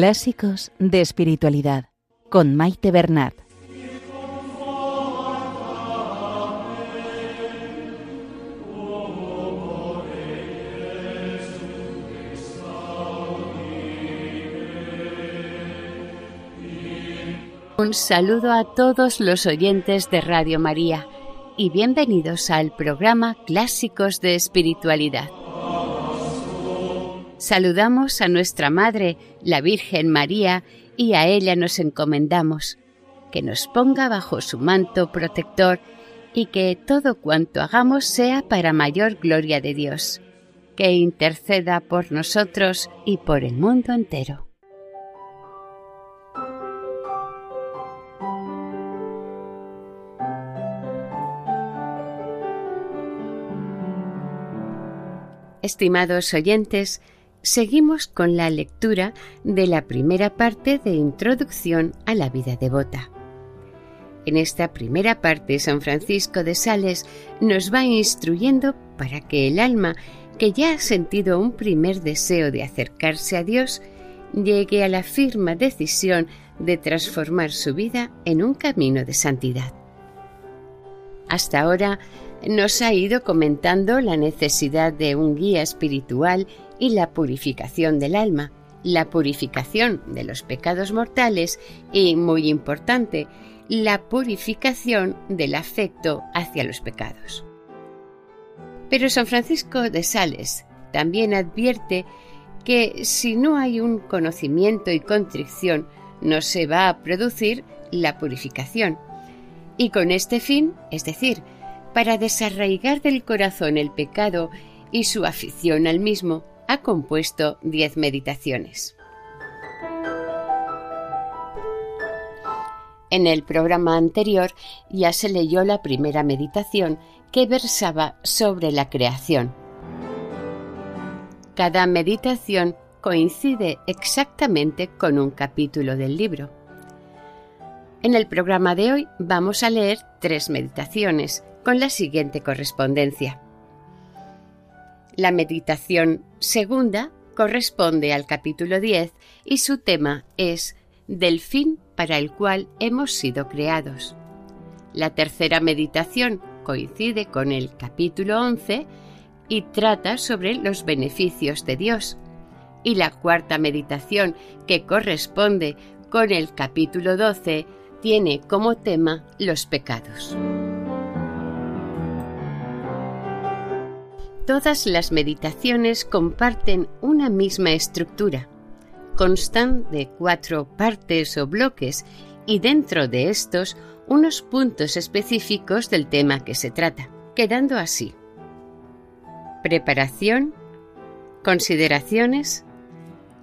Clásicos de Espiritualidad con Maite Bernat. Un saludo a todos los oyentes de Radio María y bienvenidos al programa Clásicos de Espiritualidad. Saludamos a nuestra Madre, la Virgen María, y a ella nos encomendamos, que nos ponga bajo su manto protector y que todo cuanto hagamos sea para mayor gloria de Dios, que interceda por nosotros y por el mundo entero. Estimados oyentes, seguimos con la lectura de la primera parte de Introducción a la vida devota. En esta primera parte, San Francisco de Sales nos va instruyendo para que el alma, que ya ha sentido un primer deseo de acercarse a Dios, llegue a la firme decisión de transformar su vida en un camino de santidad. Hasta ahora nos ha ido comentando la necesidad de un guía espiritual y la purificación del alma, la purificación de los pecados mortales y, muy importante, la purificación del afecto hacia los pecados. Pero San Francisco de Sales también advierte que si no hay un conocimiento y contrición, no se va a producir la purificación. Y con este fin, es decir, para desarraigar del corazón el pecado y su afición al mismo, ha compuesto diez meditaciones. En el programa anterior ya se leyó la primera meditación que versaba sobre la creación. Cada meditación coincide exactamente con un capítulo del libro. En el programa de hoy vamos a leer tres meditaciones con la siguiente correspondencia. La meditación segunda corresponde al capítulo 10 y su tema es del fin para el cual hemos sido creados. La tercera meditación coincide con el capítulo 11 y trata sobre los beneficios de Dios. Y la cuarta meditación, que corresponde con el capítulo 12, tiene como tema los pecados. Todas las meditaciones comparten una misma estructura. Constan de cuatro partes o bloques y dentro de estos unos puntos específicos del tema que se trata, quedando así. Preparación, consideraciones,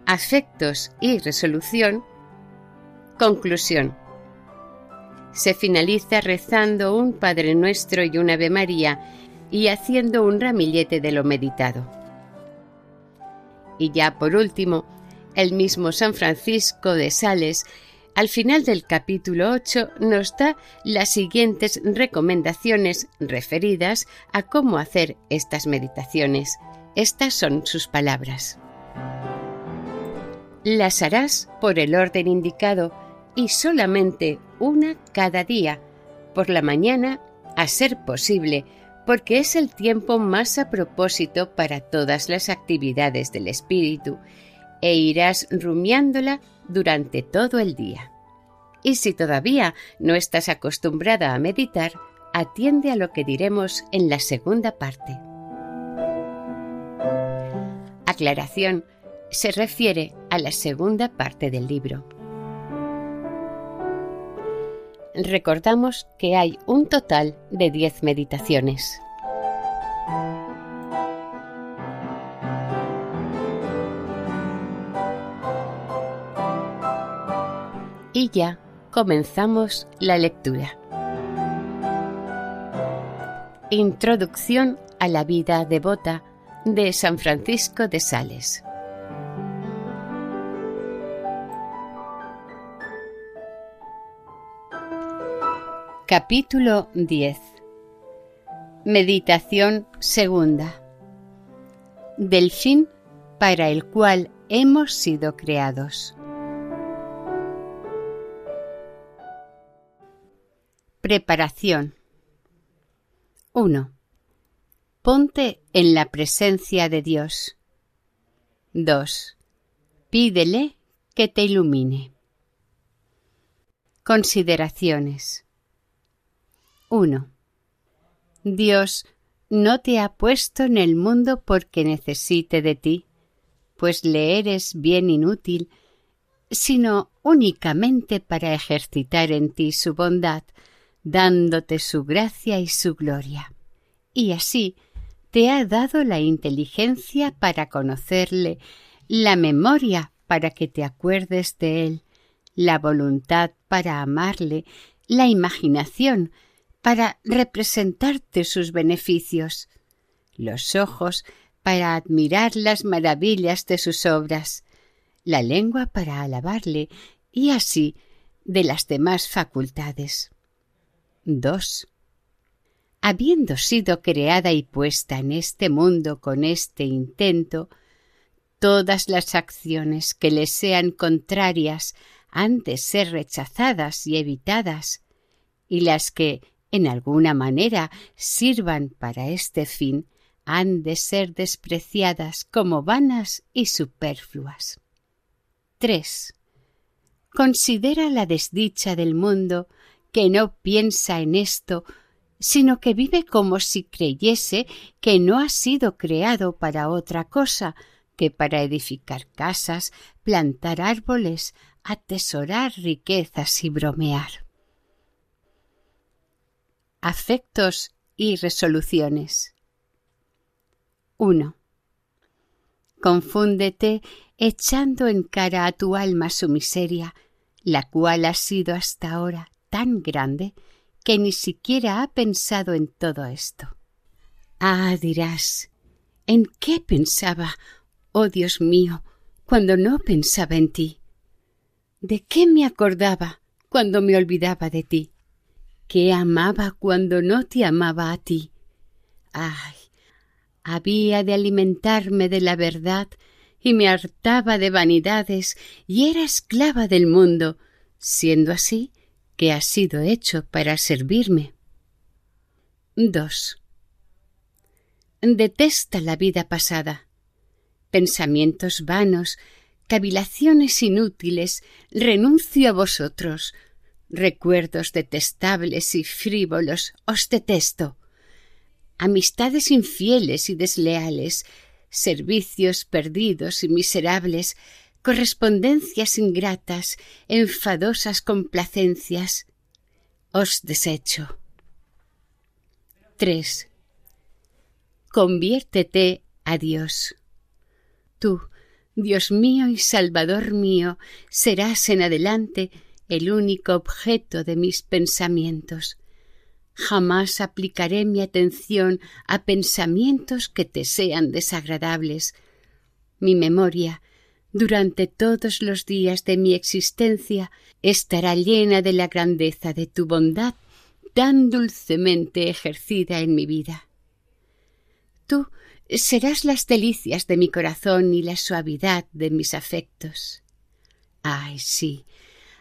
afectos y resolución, conclusión. Se finaliza rezando un Padre Nuestro y un Ave María y haciendo un ramillete de lo meditado. Y ya por último, el mismo San Francisco de Sales, al final del capítulo 8, nos da las siguientes recomendaciones referidas a cómo hacer estas meditaciones. Estas son sus palabras. Las harás por el orden indicado y solamente una cada día, por la mañana, a ser posible, porque es el tiempo más a propósito para todas las actividades del espíritu, e irás rumiándola durante todo el día. Y si todavía no estás acostumbrada a meditar, atiende a lo que diremos en la segunda parte. Aclaración se refiere a la segunda parte del libro. Recordamos que hay un total de 10 meditaciones. Y ya comenzamos la lectura. Introducción a la vida devota de San Francisco de Sales. Capítulo 10 Meditación segunda Del fin para el cual hemos sido creados. Preparación 1. Ponte en la presencia de Dios. 2. Pídele que te ilumine. Consideraciones 1. Dios no te ha puesto en el mundo porque necesite de ti, pues le eres bien inútil, sino únicamente para ejercitar en ti su bondad, dándote su gracia y su gloria. Y así te ha dado la inteligencia para conocerle, la memoria para que te acuerdes de él, la voluntad para amarle, la imaginación para representarte sus beneficios, los ojos para admirar las maravillas de sus obras, la lengua para alabarle y así de las demás facultades. 2. Habiendo sido creada y puesta en este mundo con este intento, todas las acciones que le sean contrarias han de ser rechazadas y evitadas, y las que en alguna manera sirvan para este fin, han de ser despreciadas como vanas y superfluas. 3. Considera la desdicha del mundo que no piensa en esto, sino que vive como si creyese que no ha sido creado para otra cosa que para edificar casas, plantar árboles, atesorar riquezas y bromear afectos y resoluciones. 1. Confúndete echando en cara a tu alma su miseria, la cual ha sido hasta ahora tan grande que ni siquiera ha pensado en todo esto. Ah, dirás, ¿en qué pensaba, oh Dios mío, cuando no pensaba en ti? ¿De qué me acordaba cuando me olvidaba de ti? Que amaba cuando no te amaba a ti. Ay, había de alimentarme de la verdad y me hartaba de vanidades y era esclava del mundo, siendo así que ha sido hecho para servirme. 2. Detesta la vida pasada. Pensamientos vanos, cavilaciones inútiles, renuncio a vosotros, Recuerdos detestables y frívolos os detesto. Amistades infieles y desleales, servicios perdidos y miserables, correspondencias ingratas, enfadosas complacencias. Os desecho. 3. Conviértete a Dios. Tú, Dios mío y Salvador mío, serás en adelante el único objeto de mis pensamientos. Jamás aplicaré mi atención a pensamientos que te sean desagradables. Mi memoria, durante todos los días de mi existencia, estará llena de la grandeza de tu bondad tan dulcemente ejercida en mi vida. Tú serás las delicias de mi corazón y la suavidad de mis afectos. Ay, sí,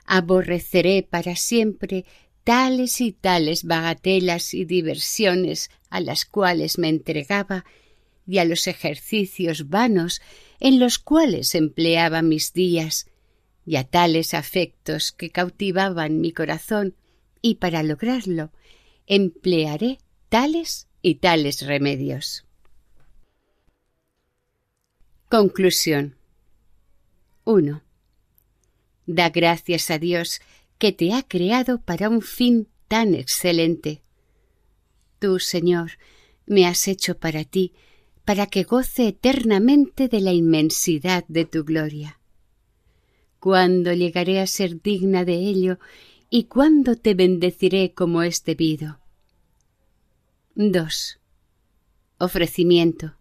aborreceré para siempre tales y tales bagatelas y diversiones a las cuales me entregaba y a los ejercicios vanos en los cuales empleaba mis días y a tales afectos que cautivaban mi corazón y para lograrlo emplearé tales y tales remedios. Conclusión 1. Da gracias a Dios que te ha creado para un fin tan excelente. Tú, Señor, me has hecho para ti, para que goce eternamente de la inmensidad de tu gloria. ¿Cuándo llegaré a ser digna de ello y cuándo te bendeciré como es debido? 2. Ofrecimiento.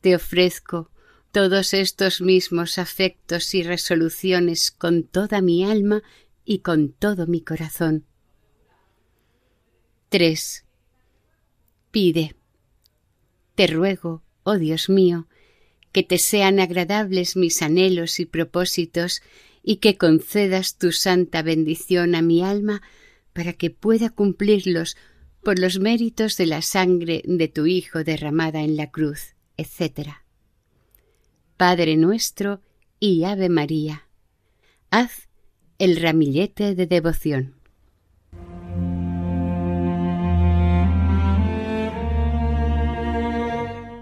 Te ofrezco, todos estos mismos afectos y resoluciones con toda mi alma y con todo mi corazón. 3. Pide. Te ruego, oh Dios mío, que te sean agradables mis anhelos y propósitos y que concedas tu santa bendición a mi alma para que pueda cumplirlos por los méritos de la sangre de tu Hijo derramada en la cruz, etc. Padre nuestro y Ave María, haz el ramillete de devoción.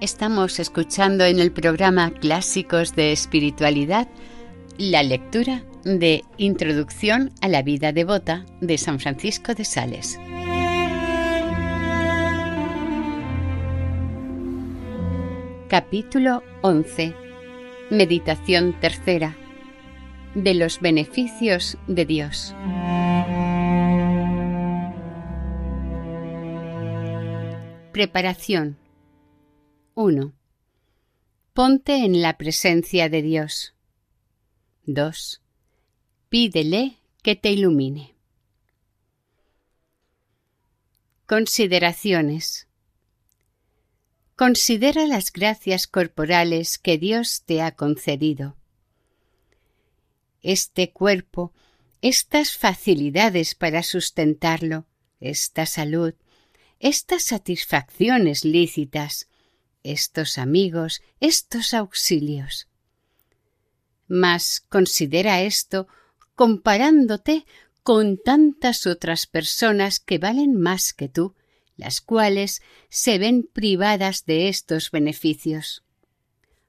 Estamos escuchando en el programa Clásicos de Espiritualidad la lectura de Introducción a la vida devota de San Francisco de Sales. Capítulo 11. Meditación tercera. De los beneficios de Dios. Preparación. 1. Ponte en la presencia de Dios. 2. Pídele que te ilumine. Consideraciones. Considera las gracias corporales que Dios te ha concedido. Este cuerpo, estas facilidades para sustentarlo, esta salud, estas satisfacciones lícitas, estos amigos, estos auxilios. Mas considera esto comparándote con tantas otras personas que valen más que tú, las cuales se ven privadas de estos beneficios.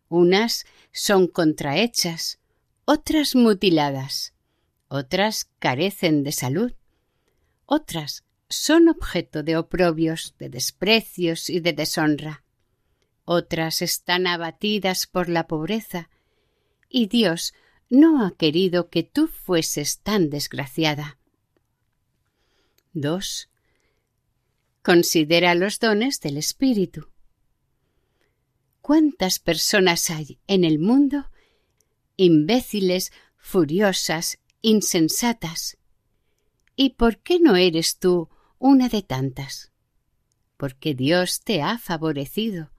Unas son contrahechas, otras mutiladas, otras carecen de salud, otras son objeto de oprobios, de desprecios y de deshonra otras están abatidas por la pobreza, y Dios no ha querido que tú fueses tan desgraciada. 2. Considera los dones del Espíritu. ¿Cuántas personas hay en el mundo imbéciles, furiosas, insensatas? ¿Y por qué no eres tú una de tantas? Porque Dios te ha favorecido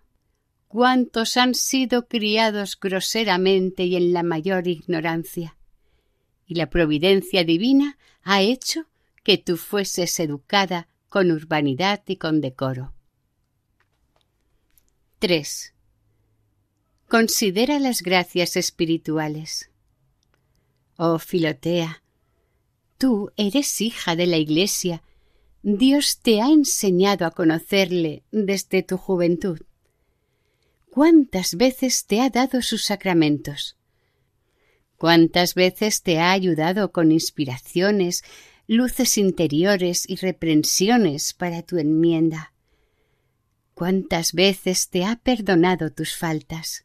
cuántos han sido criados groseramente y en la mayor ignorancia. Y la providencia divina ha hecho que tú fueses educada con urbanidad y con decoro. 3. Considera las gracias espirituales. Oh Filotea, tú eres hija de la Iglesia. Dios te ha enseñado a conocerle desde tu juventud cuántas veces te ha dado sus sacramentos, cuántas veces te ha ayudado con inspiraciones, luces interiores y reprensiones para tu enmienda, cuántas veces te ha perdonado tus faltas,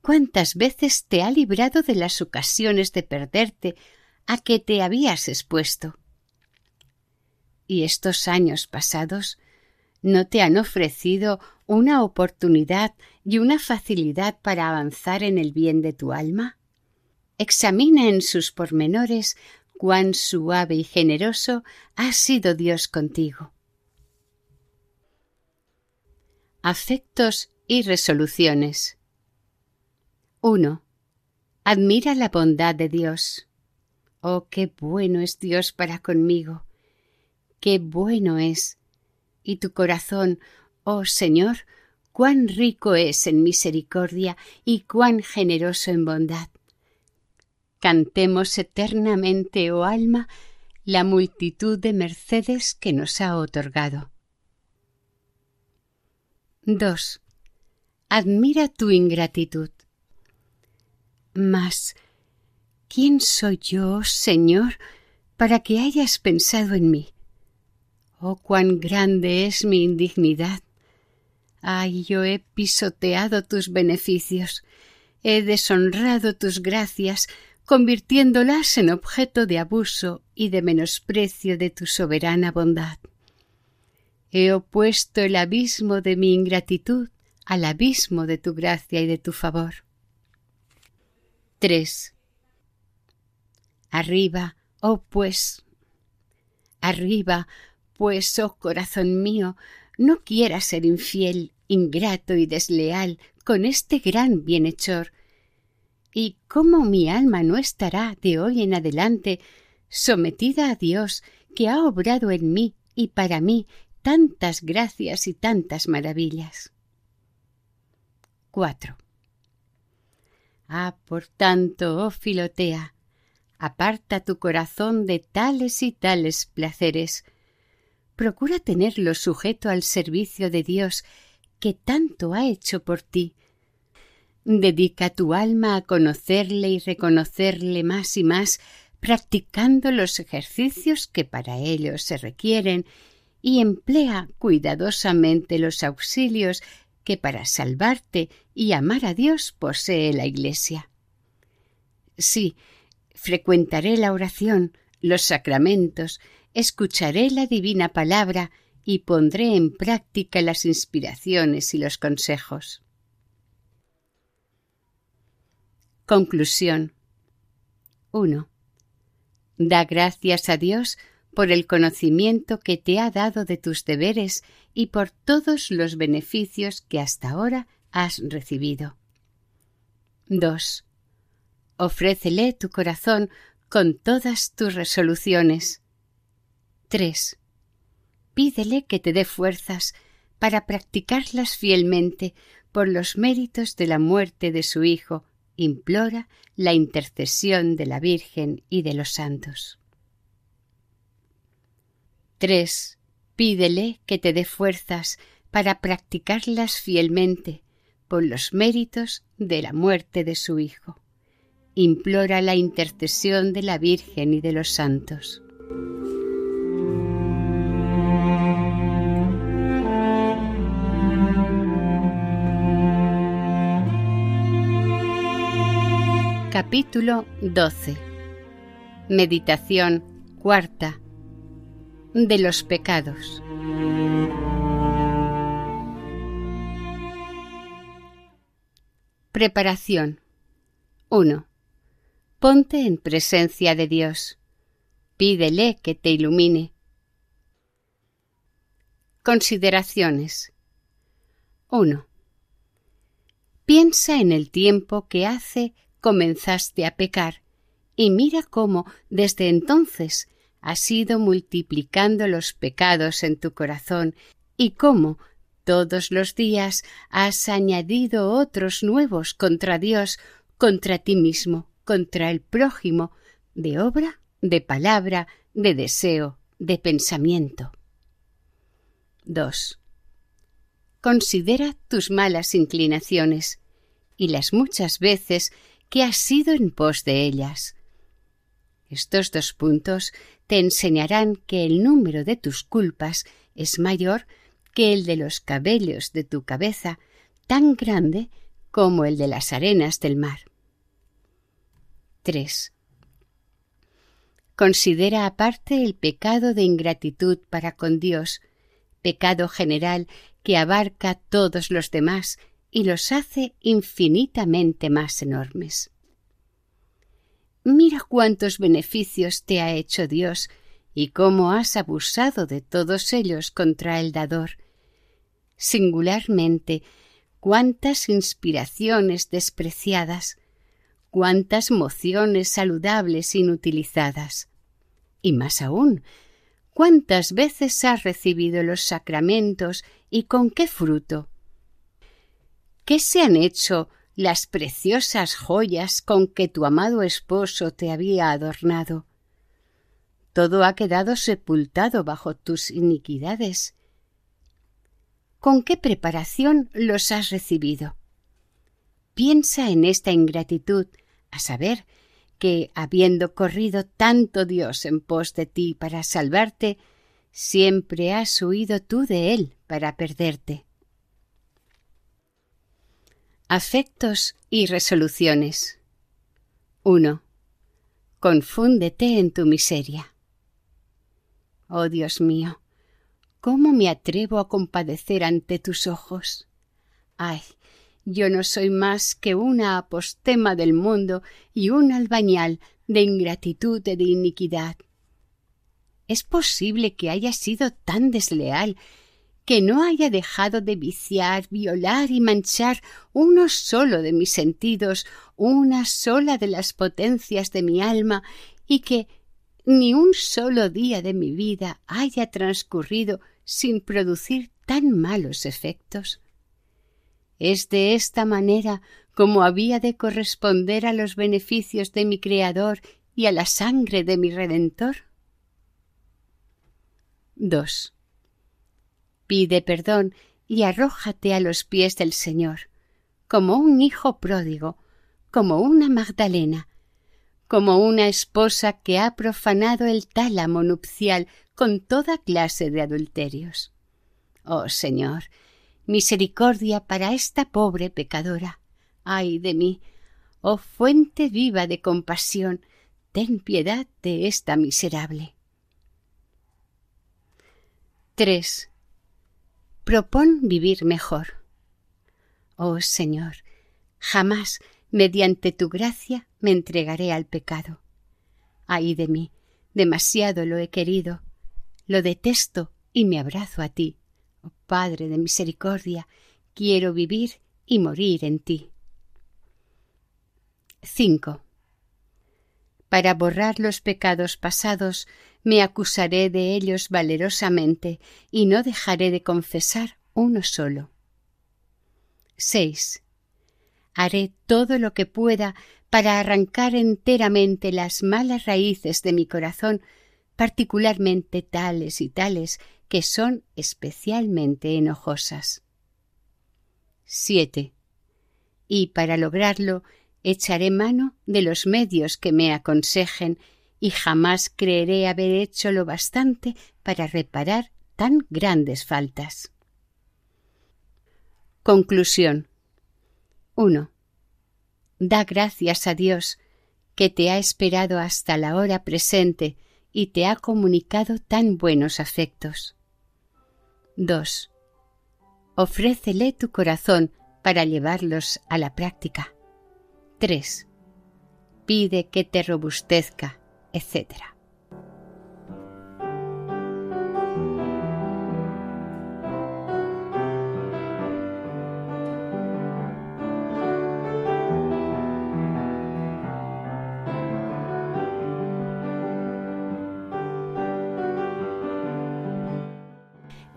cuántas veces te ha librado de las ocasiones de perderte a que te habías expuesto. Y estos años pasados no te han ofrecido una oportunidad y una facilidad para avanzar en el bien de tu alma? Examina en sus pormenores cuán suave y generoso ha sido Dios contigo. Afectos y resoluciones. 1. Admira la bondad de Dios. Oh, qué bueno es Dios para conmigo. Qué bueno es. Y tu corazón, Oh Señor, cuán rico es en misericordia y cuán generoso en bondad. Cantemos eternamente, oh alma, la multitud de mercedes que nos ha otorgado. 2. Admira tu ingratitud. Mas, ¿quién soy yo, Señor, para que hayas pensado en mí? Oh, cuán grande es mi indignidad. Ay, yo he pisoteado tus beneficios, he deshonrado tus gracias, convirtiéndolas en objeto de abuso y de menosprecio de tu soberana bondad. He opuesto el abismo de mi ingratitud al abismo de tu gracia y de tu favor. 3. Arriba, oh pues, arriba, pues, oh corazón mío, no quieras ser infiel ingrato y desleal con este gran bienhechor. ¿Y cómo mi alma no estará de hoy en adelante sometida a Dios, que ha obrado en mí y para mí tantas gracias y tantas maravillas. 4. Ah, por tanto, oh Filotea, aparta tu corazón de tales y tales placeres. Procura tenerlo sujeto al servicio de Dios que tanto ha hecho por ti. Dedica tu alma a conocerle y reconocerle más y más, practicando los ejercicios que para ello se requieren, y emplea cuidadosamente los auxilios que para salvarte y amar a Dios posee la Iglesia. Sí, frecuentaré la oración, los sacramentos, escucharé la divina palabra y pondré en práctica las inspiraciones y los consejos. Conclusión 1. Da gracias a Dios por el conocimiento que te ha dado de tus deberes y por todos los beneficios que hasta ahora has recibido. 2. Ofrécele tu corazón con todas tus resoluciones. 3. Pídele que te dé fuerzas para practicarlas fielmente por los méritos de la muerte de su Hijo. Implora la intercesión de la Virgen y de los santos. 3. Pídele que te dé fuerzas para practicarlas fielmente por los méritos de la muerte de su Hijo. Implora la intercesión de la Virgen y de los santos. Capítulo 12 Meditación cuarta de los pecados. Preparación 1. Ponte en presencia de Dios. Pídele que te ilumine. Consideraciones 1. Piensa en el tiempo que hace comenzaste a pecar y mira cómo desde entonces has ido multiplicando los pecados en tu corazón y cómo todos los días has añadido otros nuevos contra Dios, contra ti mismo, contra el prójimo, de obra, de palabra, de deseo, de pensamiento. 2. Considera tus malas inclinaciones y las muchas veces que has sido en pos de ellas. Estos dos puntos te enseñarán que el número de tus culpas es mayor que el de los cabellos de tu cabeza, tan grande como el de las arenas del mar. 3. Considera aparte el pecado de ingratitud para con Dios, pecado general que abarca todos los demás y los hace infinitamente más enormes. Mira cuántos beneficios te ha hecho Dios y cómo has abusado de todos ellos contra el dador. Singularmente, cuántas inspiraciones despreciadas, cuántas mociones saludables inutilizadas. Y más aún, cuántas veces has recibido los sacramentos y con qué fruto. ¿Qué se han hecho las preciosas joyas con que tu amado esposo te había adornado. Todo ha quedado sepultado bajo tus iniquidades. ¿Con qué preparación los has recibido? Piensa en esta ingratitud, a saber, que, habiendo corrido tanto Dios en pos de ti para salvarte, siempre has huido tú de Él para perderte Afectos y resoluciones. 1. Confúndete en tu miseria. Oh Dios mío, ¿cómo me atrevo a compadecer ante tus ojos? Ay, yo no soy más que una apostema del mundo y un albañal de ingratitud y de iniquidad. ¿Es posible que haya sido tan desleal que no haya dejado de viciar, violar y manchar uno solo de mis sentidos, una sola de las potencias de mi alma, y que, ni un solo día de mi vida haya transcurrido sin producir tan malos efectos. Es de esta manera como había de corresponder a los beneficios de mi Creador y a la sangre de mi Redentor. 2. Pide perdón y arrójate a los pies del Señor, como un hijo pródigo, como una Magdalena, como una esposa que ha profanado el tálamo nupcial con toda clase de adulterios. Oh Señor, misericordia para esta pobre pecadora. Ay de mí, oh fuente viva de compasión, ten piedad de esta miserable. 3. Propón vivir mejor. Oh Señor, jamás mediante tu gracia me entregaré al pecado. Ay de mí, demasiado lo he querido, lo detesto y me abrazo a ti. Oh Padre de misericordia, quiero vivir y morir en ti. 5. Para borrar los pecados pasados, me acusaré de ellos valerosamente y no dejaré de confesar uno solo. 6. Haré todo lo que pueda para arrancar enteramente las malas raíces de mi corazón, particularmente tales y tales que son especialmente enojosas. 7. Y para lograrlo echaré mano de los medios que me aconsejen y jamás creeré haber hecho lo bastante para reparar tan grandes faltas. Conclusión 1. Da gracias a Dios que te ha esperado hasta la hora presente y te ha comunicado tan buenos afectos. 2. Ofrécele tu corazón para llevarlos a la práctica. 3. Pide que te robustezca, etc.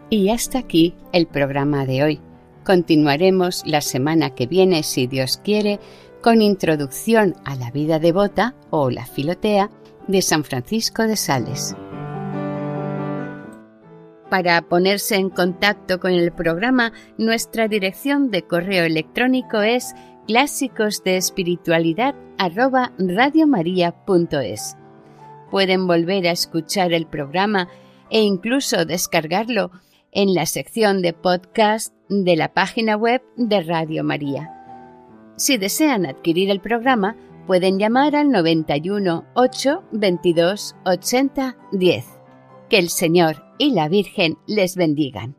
Y hasta aquí el programa de hoy. Continuaremos la semana que viene, si Dios quiere, con introducción a la vida devota o la filotea de San Francisco de Sales. Para ponerse en contacto con el programa, nuestra dirección de correo electrónico es clásicos Pueden volver a escuchar el programa e incluso descargarlo en la sección de podcast de la página web de Radio María. Si desean adquirir el programa, pueden llamar al 91 8 22 80 10. Que el Señor y la Virgen les bendigan.